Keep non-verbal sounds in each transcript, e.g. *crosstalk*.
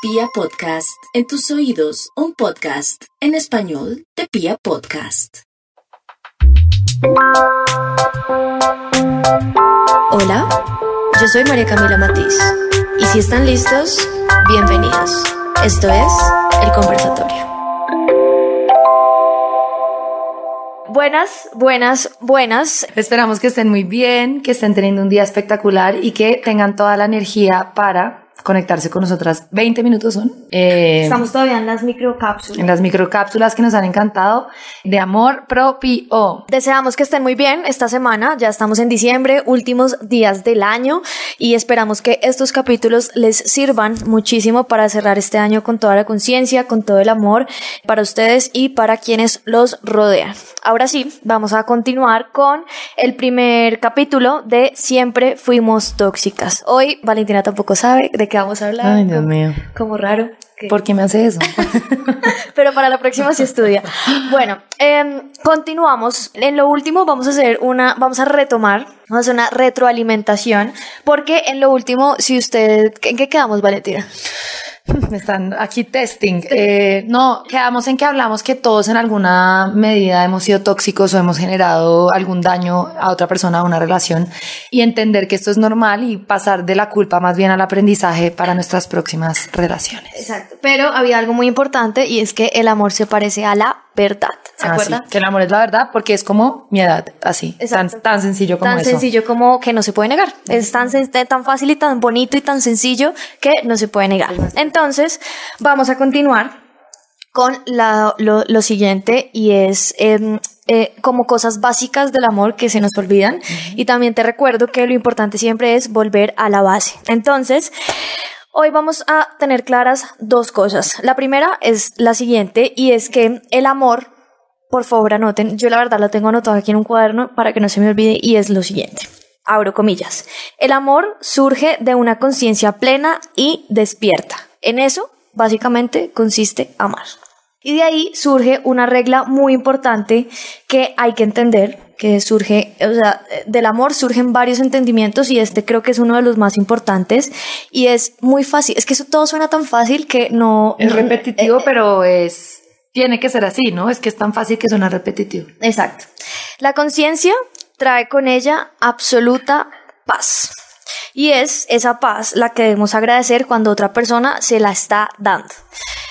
Pia Podcast, en tus oídos, un podcast en español de Pia Podcast. Hola, yo soy María Camila Matiz y si están listos, bienvenidos. Esto es El Conversatorio. Buenas, buenas, buenas. Esperamos que estén muy bien, que estén teniendo un día espectacular y que tengan toda la energía para conectarse con nosotras. 20 minutos son. Eh, Estamos todavía en las microcápsulas. En las microcápsulas que nos han encantado de amor propio. Deseamos que estén muy bien esta semana. Ya estamos en diciembre, últimos días del año y esperamos que estos capítulos les sirvan muchísimo para cerrar este año con toda la conciencia, con todo el amor para ustedes y para quienes los rodean. Ahora sí, vamos a continuar con el primer capítulo de Siempre fuimos tóxicas. Hoy Valentina tampoco sabe de qué vamos a hablar. Ay, Dios mío. Como raro. ¿Por qué me hace eso? *laughs* Pero para la próxima sí estudia. Bueno, em, continuamos. En lo último vamos a hacer una, vamos a retomar, vamos a hacer una retroalimentación, porque en lo último, si usted, ¿en qué quedamos, Valentina? Me *laughs* están aquí testing. Eh, no, quedamos en que hablamos que todos en alguna medida hemos sido tóxicos o hemos generado algún daño a otra persona, a una relación, y entender que esto es normal y pasar de la culpa más bien al aprendizaje para nuestras próximas relaciones. Exacto. Pero había algo muy importante y es que el amor se parece a la verdad. ¿Se ah, acuerda? que el amor es la verdad porque es como mi edad, así. Tan, tan, sencillo como tan eso. Tan sencillo como que no se puede negar. Es tan, tan fácil y tan bonito y tan sencillo que no se puede negar. Entonces, vamos a continuar con lo, siguiente y es em, eh, como cosas básicas del amor que se nos olvidan. Y también te recuerdo que lo importante siempre es volver a la base. Entonces, Hoy vamos a tener claras dos cosas. La primera es la siguiente y es que el amor, por favor anoten, yo la verdad la tengo anotado aquí en un cuaderno para que no se me olvide y es lo siguiente. Abro comillas. El amor surge de una conciencia plena y despierta. En eso, básicamente, consiste amar. Y de ahí surge una regla muy importante que hay que entender que surge, o sea, del amor surgen varios entendimientos y este creo que es uno de los más importantes y es muy fácil, es que eso todo suena tan fácil que no... Es repetitivo, eh, pero es... Tiene que ser así, ¿no? Es que es tan fácil que suena repetitivo. Exacto. La conciencia trae con ella absoluta paz. Y es esa paz la que debemos agradecer cuando otra persona se la está dando.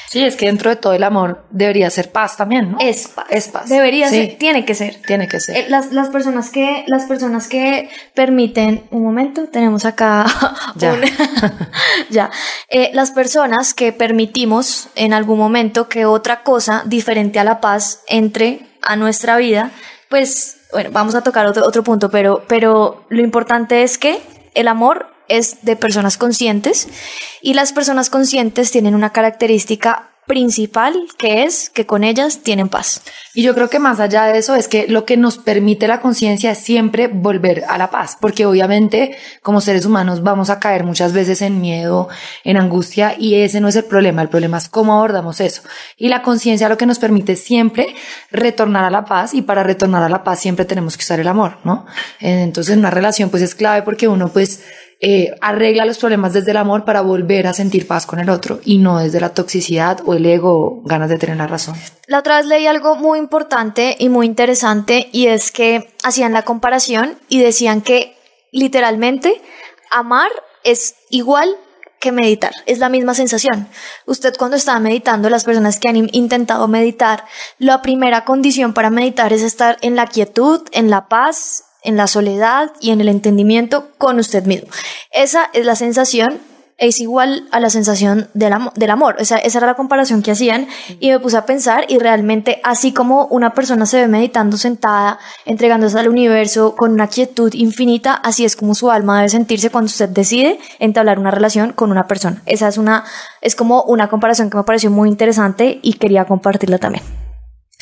Sí, es que dentro de todo el amor debería ser paz también, ¿no? Es paz. Es paz. Debería ser, tiene que ser. Tiene que ser. Eh, las, las, personas que, las personas que permiten, un momento, tenemos acá *laughs* ya. *laughs* ya. Eh, las personas que permitimos en algún momento que otra cosa diferente a la paz entre a nuestra vida, pues, bueno, vamos a tocar otro, otro punto, pero, pero lo importante es que el amor es de personas conscientes y las personas conscientes tienen una característica principal que es que con ellas tienen paz. Y yo creo que más allá de eso es que lo que nos permite la conciencia es siempre volver a la paz, porque obviamente como seres humanos vamos a caer muchas veces en miedo, en angustia y ese no es el problema, el problema es cómo abordamos eso. Y la conciencia lo que nos permite siempre retornar a la paz y para retornar a la paz siempre tenemos que usar el amor, ¿no? Entonces una relación pues es clave porque uno pues eh, arregla los problemas desde el amor para volver a sentir paz con el otro y no desde la toxicidad o el ego ganas de tener la razón. La otra vez leí algo muy importante y muy interesante y es que hacían la comparación y decían que literalmente amar es igual que meditar, es la misma sensación. Usted cuando está meditando, las personas que han intentado meditar, la primera condición para meditar es estar en la quietud, en la paz, en la soledad y en el entendimiento con usted mismo. Esa es la sensación es igual a la sensación del, amor. Esa era la comparación que hacían y me puse a pensar y realmente así como una persona se ve meditando sentada, entregándose al universo con una quietud infinita, así es como su alma debe sentirse cuando usted decide entablar una relación con una persona. Esa es una, es como una comparación que me pareció muy interesante y quería compartirla también.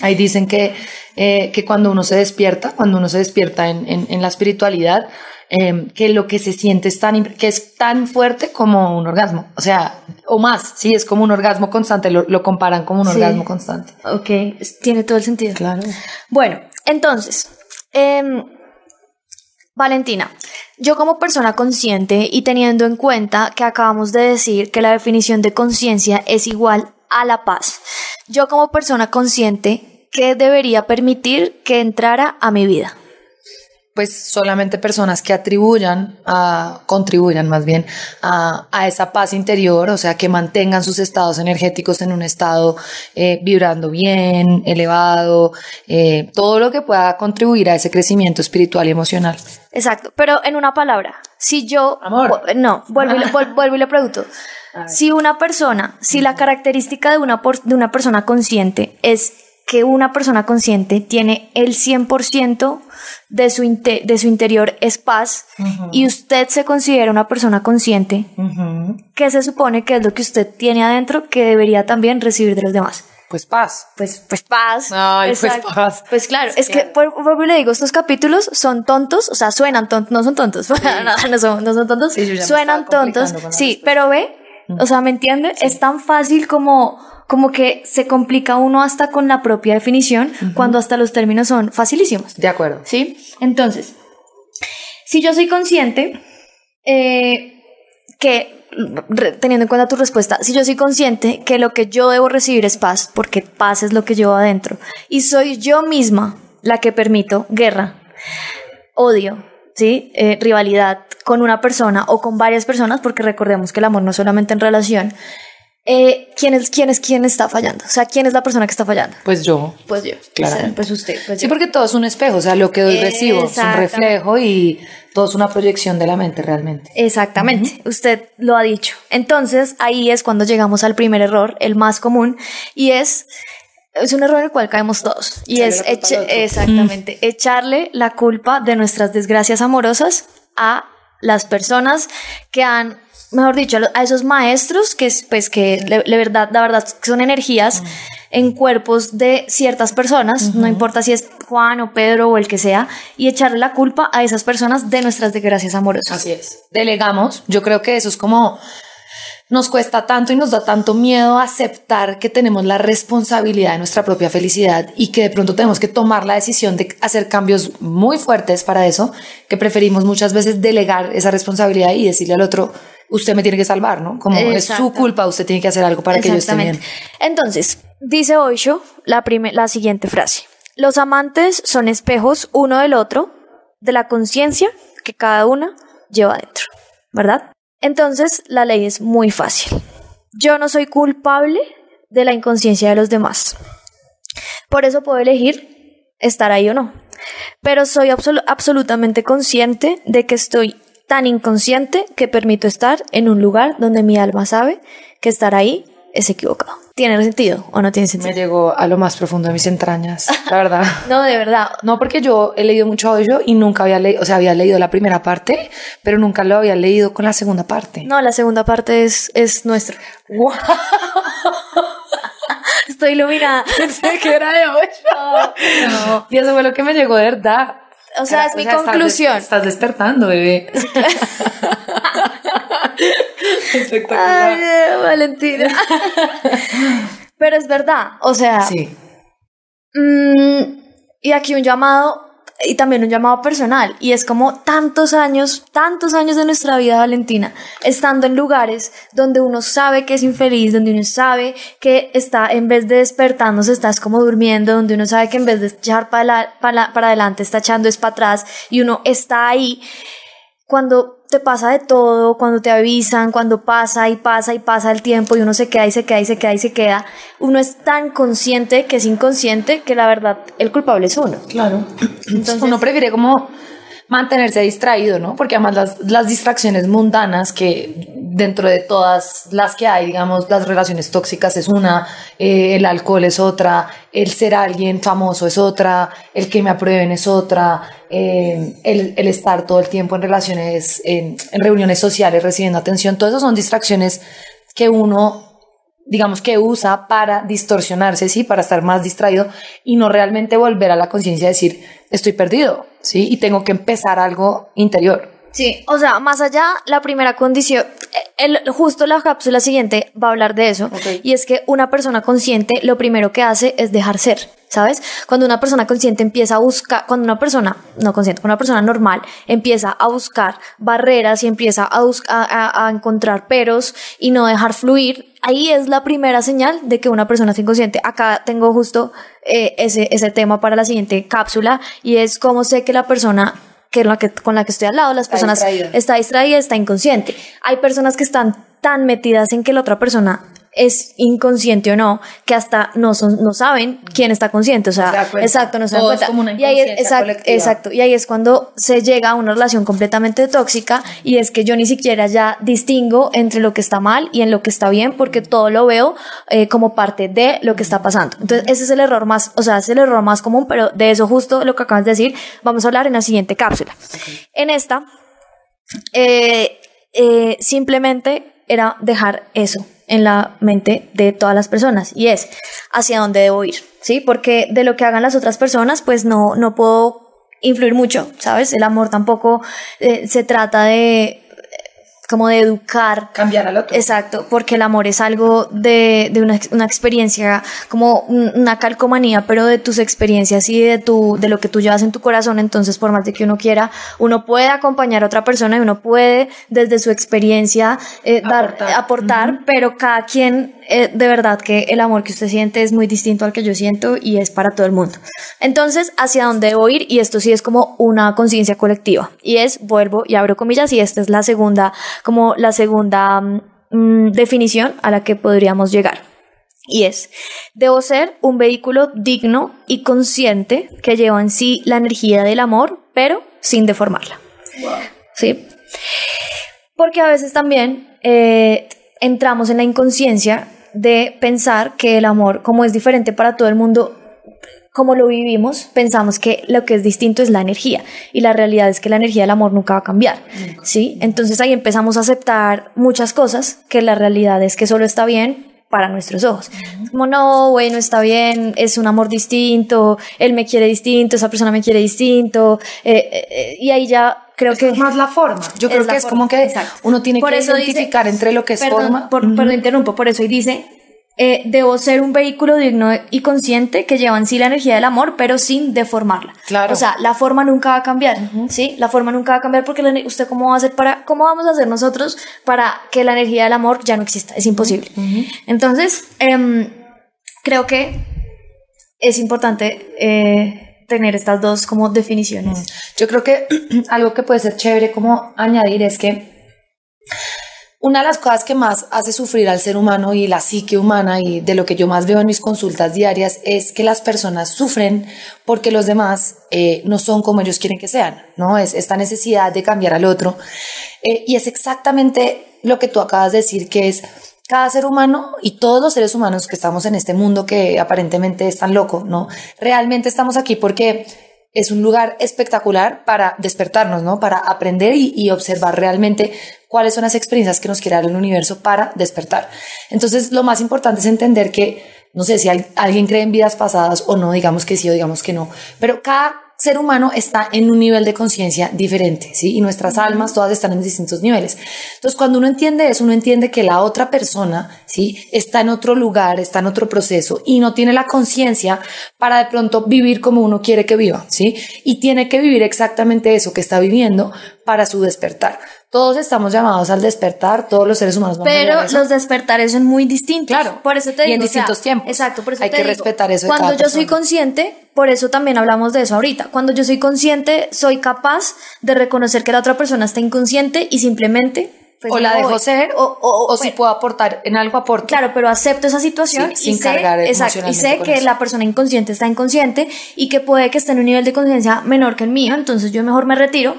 Ahí dicen que, eh, que cuando uno se despierta, cuando uno se despierta en, en, la espiritualidad, em, que lo que se siente es tan, que es tan fuerte como un orgasmo, o sea, o más, sí, es como un orgasmo constante, lo, lo comparan como un orgasmo constante. Ok, tiene todo el sentido. Claro. Bueno, entonces, em, Valentina, yo como persona consciente y teniendo en cuenta que acabamos de decir que la definición de conciencia es igual a la paz, yo como persona consciente, ¿qué debería permitir que entrara a mi vida? pues solamente personas que atribuyan, a, contribuyan más bien a, a, esa paz interior, o sea, que mantengan sus estados energéticos en un estado eh, vibrando bien, elevado, eh, todo lo que pueda contribuir a ese crecimiento espiritual y emocional. Exacto, pero en una palabra, si yo... Amor. No, vuelvo y le, *laughs* vuelvo y le pregunto. Si una persona, si la característica de una, de una persona consciente es que una persona consciente tiene el 100% de su, de su interior es paz y usted se considera una persona consciente, ¿qué se supone que es lo que usted tiene adentro que debería también recibir de los demás? Pues paz. Pues, pues paz. Ay, pues paz. Pues claro, es que, por, por, le digo, estos capítulos son tontos, o sea, suenan tontos, no son tontos, *laughs* no, no, son, no son tontos, suenan tontos, sí, pero ve, o sea, ¿me entiende? Es tan fácil como como que se complica uno hasta con la propia definición cuando hasta los términos son facilísimos. De acuerdo. ¿Sí? Entonces, si yo soy consciente eh, que, teniendo en cuenta tu respuesta, si yo soy consciente que lo que yo debo recibir es paz, porque paz es lo que llevo adentro, y soy yo misma la que permito guerra, odio, ¿sí? Eh, rivalidad con una persona o con varias personas, porque recordemos que el amor no es solamente en relación, eh, ¿quién, es, ¿quién es quién está fallando? O sea, ¿quién es la persona que está fallando? Pues yo. Pues yo. Claro. Pues usted. Pues sí, porque todo es un espejo, o sea, lo que doy recibo es un reflejo y todo es una proyección de la mente realmente. Exactamente, usted lo ha dicho. Entonces, ahí es cuando llegamos al primer error, el más común, y es es un error en el cual caemos todos. Y es exactamente echarle la culpa de nuestras desgracias amorosas a las personas que han mejor dicho, a esos maestros que, pues, que la verdad, la verdad son energías en cuerpos de ciertas personas, no importa si es Juan o Pedro o el que sea, y echarle la culpa a esas personas de nuestras desgracias amorosas. Así es. Delegamos, yo creo que eso es como nos cuesta tanto y nos da tanto miedo aceptar que tenemos la responsabilidad de nuestra propia felicidad y que de pronto tenemos que tomar la decisión de hacer cambios muy fuertes para eso, que preferimos muchas veces delegar esa responsabilidad y decirle al otro, usted me tiene que salvar, ¿no? Como es su culpa, usted tiene que hacer algo para que yo esté bien. Entonces, dice Osho la, la siguiente frase. Los amantes son espejos uno del otro, de la conciencia que cada una lleva dentro, ¿verdad? Entonces, la ley es muy fácil. Yo no soy culpable de la inconsciencia de los demás. Por eso puedo elegir estar ahí o no. Pero soy absolutamente consciente de que estoy tan inconsciente que permito estar en un lugar donde mi alma sabe que estar ahí es equivocado. ¿Tiene sentido o no tiene sentido? Me llegó a lo más profundo de mis entrañas, la verdad. *laughs* no, de verdad. No, porque yo he leído mucho hoyo y nunca había leído, o sea, había leído la primera parte, pero nunca lo había leído con la segunda parte. No, la segunda parte es, es nuestra. *laughs* Estoy iluminada. Pensé que era de hoyo. *laughs* no. Y eso fue lo que me llegó de verdad. O sea, es mi conclusión. Estás, despertando, bebé. Espectacular. Ay, Valentina. *laughs* Pero es verdad, o sea. Sí. Mmm, y aquí un llamado y también un llamado personal. Y es como tantos años, tantos años de nuestra vida, Valentina, estando en lugares donde uno sabe que es infeliz, donde uno sabe que está, en vez de despertándose, estás como durmiendo, donde uno sabe que en vez de echar para, para, para adelante, está echando es para atrás y uno está ahí. Cuando te pasa de todo, cuando te avisan, cuando pasa y pasa y pasa el tiempo y uno se queda y se queda y se queda y se queda, uno es tan consciente que es inconsciente que la verdad el culpable es uno. Claro. *clears throat* Entonces uno prefiere como mantenerse distraído, ¿no? Porque además las, las, distracciones mundanas que dentro de todas las que hay, digamos, las relaciones tóxicas es una, eh, el alcohol es otra, el ser alguien famoso es otra, el que me aprueben es otra, eh, el, el, estar todo el tiempo en relaciones, en, en reuniones sociales recibiendo atención, todas esas son distracciones que uno digamos que usa para distorsionarse, sí, para estar más distraído y no realmente volver a la conciencia de decir, estoy perdido, sí, y tengo que empezar algo interior. Sí, o sea, más allá, la primera condición, el, justo la cápsula siguiente va a hablar de eso, y es que una persona consciente lo primero que hace es dejar ser. ¿sabes? Cuando una persona consciente empieza a buscar, cuando una persona, no consciente, una persona normal empieza a buscar barreras y empieza a, a, a, encontrar peros y no dejar fluir, ahí es la primera señal de que una persona es inconsciente. Acá tengo justo eh, ese, ese tema para la siguiente cápsula y es cómo sé que la persona que, la que con la que estoy al lado, las personas está distraída, está inconsciente. Hay personas que están tan metidas en que la otra persona es inconsciente o no, que hasta no son, no saben quién está consciente, o sea, exacto, no se dan cuenta. y ahí es, exacto, y ahí es cuando se llega a una relación completamente tóxica y es que yo ni siquiera ya distingo entre lo que está mal y en lo que está bien porque todo lo veo eh, como parte de lo que está pasando. Entonces, ese es el error más, o sea, es el error más común, pero de eso justo lo que acabas de decir, vamos a hablar en la siguiente cápsula. En esta, eh, eh, simplemente era dejar eso en la mente de todas las personas y es hacia dónde debo ir, ¿sí? Porque de lo que hagan las otras personas, pues no, no puedo influir mucho, ¿sabes? El amor tampoco eh, se trata de como de educar. Cambiar al otro. Exacto, porque el amor es algo de, de una, una, experiencia, como una calcomanía, pero de tus experiencias y de, tu, de lo que tú llevas en tu corazón. Entonces, por más de que uno quiera, uno puede acompañar a otra persona y uno puede, desde su experiencia, eh, dar, aportar, pero cada quien, eh, de verdad que el amor que usted siente es muy distinto al que yo siento y es para todo el mundo. Entonces, ¿hacia dónde debo ir? Y esto sí es como una conciencia colectiva. Y es, vuelvo y abro comillas, y esta es la segunda como la segunda mm, definición a la que podríamos llegar. Y es, debo ser un vehículo digno y consciente que lleva en sí la energía del amor, pero sin deformarla. ¿Sí? Porque a veces también eh, entramos en la inconsciencia de pensar que el amor, como es diferente para todo el mundo, como lo vivimos, pensamos que lo que es distinto es la energía y la realidad es que la energía del amor nunca va a cambiar, ¿sí? Entonces ahí empezamos a aceptar muchas cosas que la realidad es que solo está bien para nuestros ojos. Como no, bueno, está bien, es un amor distinto, él me quiere distinto, esa persona me quiere distinto, eh, eh, eh, y ahí ya creo que es más la forma. Yo creo que es como que uno tiene que identificar entre lo que es forma. Por, Perdón, interrumpo, por eso y dice eh, debo ser un vehículo digno y consciente que lleva en sí la energía del amor, pero sin deformarla. Claro. O sea, la forma nunca va a cambiar, ¿sí? La forma nunca va a cambiar porque usted cómo va a hacer para, cómo vamos a hacer nosotros para que la energía del amor ya no exista. Es imposible. Entonces, em, creo que es importante eh, tener estas dos como definiciones. Yo creo que *clears throat* algo que puede ser chévere como añadir es que una de las cosas que más hace sufrir al ser humano y la psique humana y de lo que yo más veo en mis consultas diarias es que las personas sufren porque los demás eh, no son como ellos quieren que sean, ¿no? Es esta necesidad de cambiar al otro. Eh, y es exactamente lo que tú acabas de decir, que es cada ser humano y todos los seres humanos que estamos en este mundo que aparentemente es tan loco, ¿no? Realmente estamos aquí porque es un lugar espectacular para despertarnos, ¿no? Para aprender y, observar realmente cuáles son las experiencias que nos quiere dar el universo para despertar. Entonces, lo más importante es entender que, no sé si alguien cree en vidas pasadas o no, digamos que sí o digamos que no, pero cada ser humano está en un nivel de conciencia diferente, ¿sí? Y nuestras almas todas están en distintos niveles. Entonces, cuando uno entiende eso, uno entiende que la otra persona, ¿sí? Está en otro lugar, está en otro proceso y no tiene la conciencia para de pronto vivir como uno quiere que viva, ¿sí? Y tiene que vivir exactamente eso que está viviendo para su despertar. Todos estamos llamados al despertar, todos los seres humanos. Pero los despertares son muy distintos. Claro. Por eso te digo. Y en distintos tiempos. Exacto, por eso Hay que respetar eso. Cuando yo soy consciente, por eso también hablamos de eso ahorita. Cuando yo soy consciente, soy capaz de reconocer que la otra persona está inconsciente y simplemente pues, o la dejo ser o, o, si puedo aportar en algo aporto. Claro, pero acepto esa situación y sin sé, cargar exacto, y sé que la persona inconsciente está inconsciente y que puede que esté en un nivel de conciencia menor que el mío, entonces yo mejor me retiro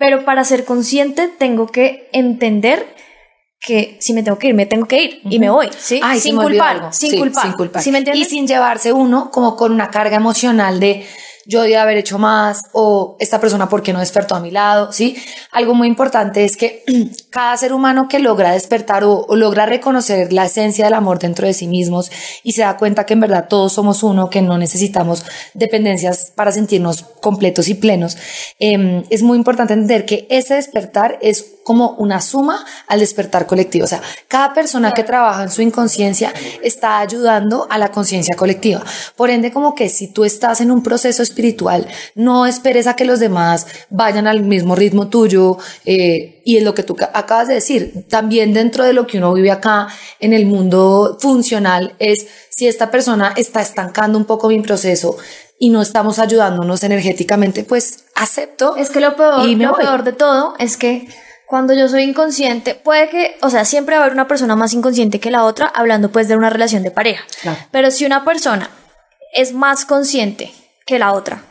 pero para ser consciente tengo que entender que si me tengo que ir, me tengo que ir y me voy, ¿sí? sin, culpar, sin, culpar, sin culpar, ¿Sí me y sin llevarse uno como con una carga emocional de yo debía haber hecho más o esta persona por qué no despertó a mi lado, ¿sí? Algo muy importante es que *clears throat* cada ser humano que logra despertar o, logra reconocer la esencia del amor dentro de sí mismos y se da cuenta que en verdad todos somos uno, que no necesitamos dependencias para sentirnos completos y plenos, em, es muy importante entender que ese despertar es como una suma al despertar colectivo. O sea, cada persona que trabaja en su inconsciencia está ayudando a la conciencia colectiva. Por ende, como que si tú estás en un proceso espiritual, no esperes a que los demás vayan al mismo ritmo tuyo. Eh, y es lo que tú acabas de decir. También dentro de lo que uno vive acá en el mundo funcional es si esta persona está estancando un poco mi proceso, y no estamos ayudándonos energéticamente, pues acepto. Es que lo peor, lo peor de todo es que cuando yo soy inconsciente, puede que, o sea, siempre va a haber una persona más inconsciente que la otra, hablando pues de una relación de pareja. Pero si una persona es más consciente que la otra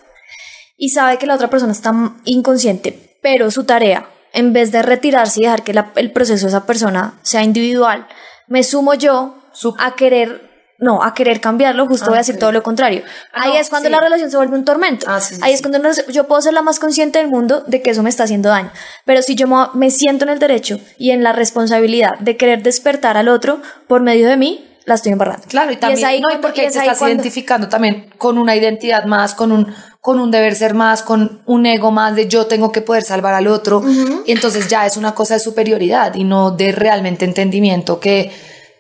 y sabe que la otra persona está inconsciente, pero su tarea, en vez de retirarse y dejar que el proceso de esa persona sea individual, me sumo yo a querer no, a querer cambiarlo, justo voy a decir todo lo contrario. Ah, Ahí es cuando la relación se vuelve un tormento. Ah, Ahí es cuando yo puedo ser la más consciente del mundo de que eso me está haciendo daño. Pero si yo me siento en el derecho y en la responsabilidad de querer despertar al otro por medio de mí, la estoy embarrando. Claro, y también, ahí no, porque te estás identificando también con una identidad más, con un, con un deber ser más, con un ego más de yo tengo que poder salvar al otro. Y entonces ya es una cosa de superioridad y no de realmente entendimiento que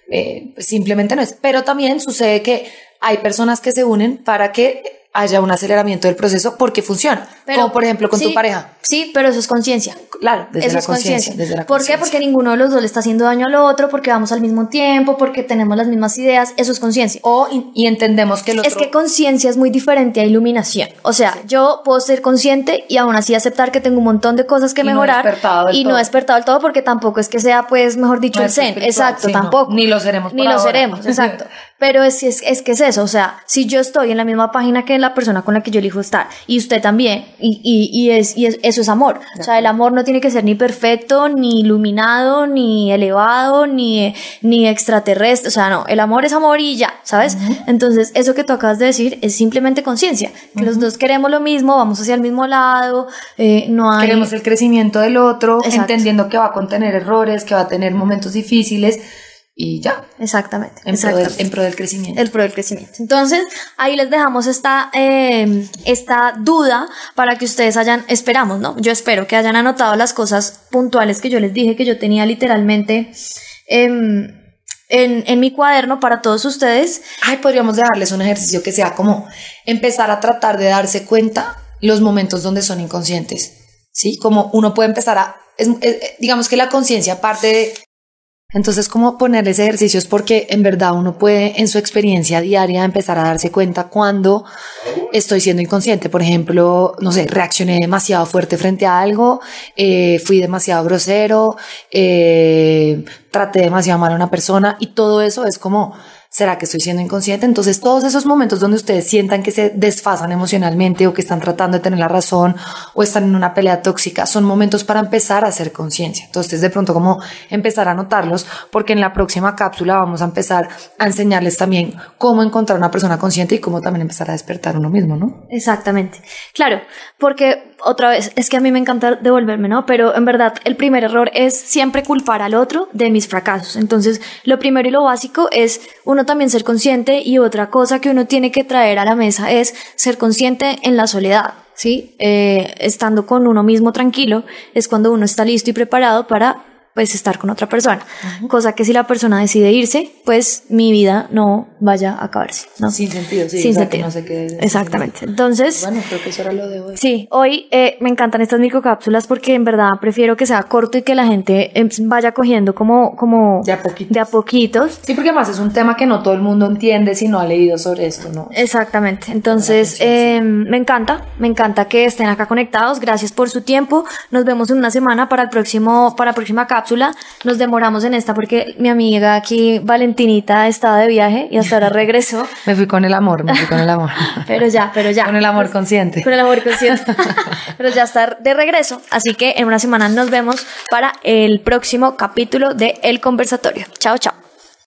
eh, simplemente no es. Pero también sucede que hay personas que se unen para que haya un aceleramiento del proceso porque funciona. como por ejemplo con tu pareja. Sí, pero eso es conciencia. Claro, desde la conciencia. ¿Por qué? Porque ninguno de los dos le está haciendo daño al otro, porque vamos al mismo tiempo, porque tenemos las mismas ideas. Eso es conciencia. O y, entendemos que lo Es que conciencia es muy diferente a iluminación. O sea, yo puedo ser consciente y aún así aceptar que tengo un montón de cosas que mejorar. y no despertado del todo porque tampoco es que sea, pues, mejor dicho, el zen. Exacto, tampoco. Ni lo seremos. Ni lo seremos, exacto. *laughs* Pero es, es, es que es eso. O sea, si yo estoy en la misma página que la persona con la que yo elijo estar y usted también, y, y, y, es, y eso es amor. O sea, el amor no tiene que ser ni perfecto, ni iluminado, ni elevado, ni, ni extraterrestre. O sea, no, el amor es amor y ya, ¿sabes? Entonces, eso que tú acabas de decir es simplemente conciencia, que los dos queremos lo mismo, vamos hacia el mismo lado, eh, no hay... Queremos el crecimiento del otro, entendiendo que va a contener errores, que va a tener momentos difíciles y ya. Exactamente. En, Pro, del, en pro del crecimiento. El pro del crecimiento. Entonces, ahí les dejamos esta, em, esta duda para que ustedes hayan, esperamos, ¿no? Yo espero que hayan anotado las cosas puntuales que yo les dije que yo tenía literalmente em, en, en mi cuaderno para todos ustedes. Ay, podríamos dejarles un ejercicio que sea como empezar a tratar de darse cuenta los momentos donde son inconscientes. ¿Sí? Como uno puede empezar a, digamos que la conciencia parte de entonces, ¿cómo ponerles ejercicios? Porque en verdad uno puede en su experiencia diaria empezar a darse cuenta cuando estoy siendo inconsciente. Por ejemplo, no sé, reaccioné demasiado fuerte frente a algo, eh, fui demasiado grosero, eh, traté demasiado mal a una persona y todo eso es como ¿Será que estoy siendo inconsciente? Entonces, todos esos momentos donde ustedes sientan que se desfasan emocionalmente o que están tratando de tener la razón o están en una pelea tóxica, son momentos para empezar a hacer conciencia. Entonces, de pronto, como empezar a notarlos, porque en la próxima cápsula vamos a empezar a enseñarles también cómo encontrar una persona consciente y cómo también empezar a despertar uno mismo, ¿no? Exactamente. Claro, porque otra vez, es que a mí me encanta devolverme, ¿no? Pero en verdad, el primer error es siempre culpar al otro de mis fracasos. Entonces, lo primero y lo básico es uno también ser consciente y otra cosa que uno tiene que traer a la mesa es ser consciente en la soledad. ¿Sí? Eh, estando con uno mismo tranquilo es cuando uno está listo y preparado para pues estar con otra persona. Cosa que si la persona decide irse, pues mi vida no vaya a acabarse. ¿no? Sin sentido, sí. Sin sentido. No sé qué Exactamente. Entonces. Bueno, creo que eso era lo de hoy. Sí, hoy eh, me encantan estas microcápsulas porque en verdad prefiero que sea corto y que la gente em, vaya cogiendo como. como de a poquitos. De a poquitos. Sí, porque además es un tema que no todo el mundo entiende si no ha leído sobre esto, ¿no? Exactamente. Entonces, eh, me encanta, me encanta que estén acá conectados. Gracias por su tiempo. Nos vemos en una semana para el próximo, para la próxima cápsula nos demoramos en esta porque mi amiga aquí, Valentinita, estaba de viaje y hasta ahora regresó. *laughs* me fui con el amor, me fui con el amor. *laughs* pero ya, pero ya. Con el amor consciente. Con el amor *laughs* consciente. pero ya está de regreso. Así que en una semana nos vemos para el próximo capítulo de El Conversatorio. Chao, chao.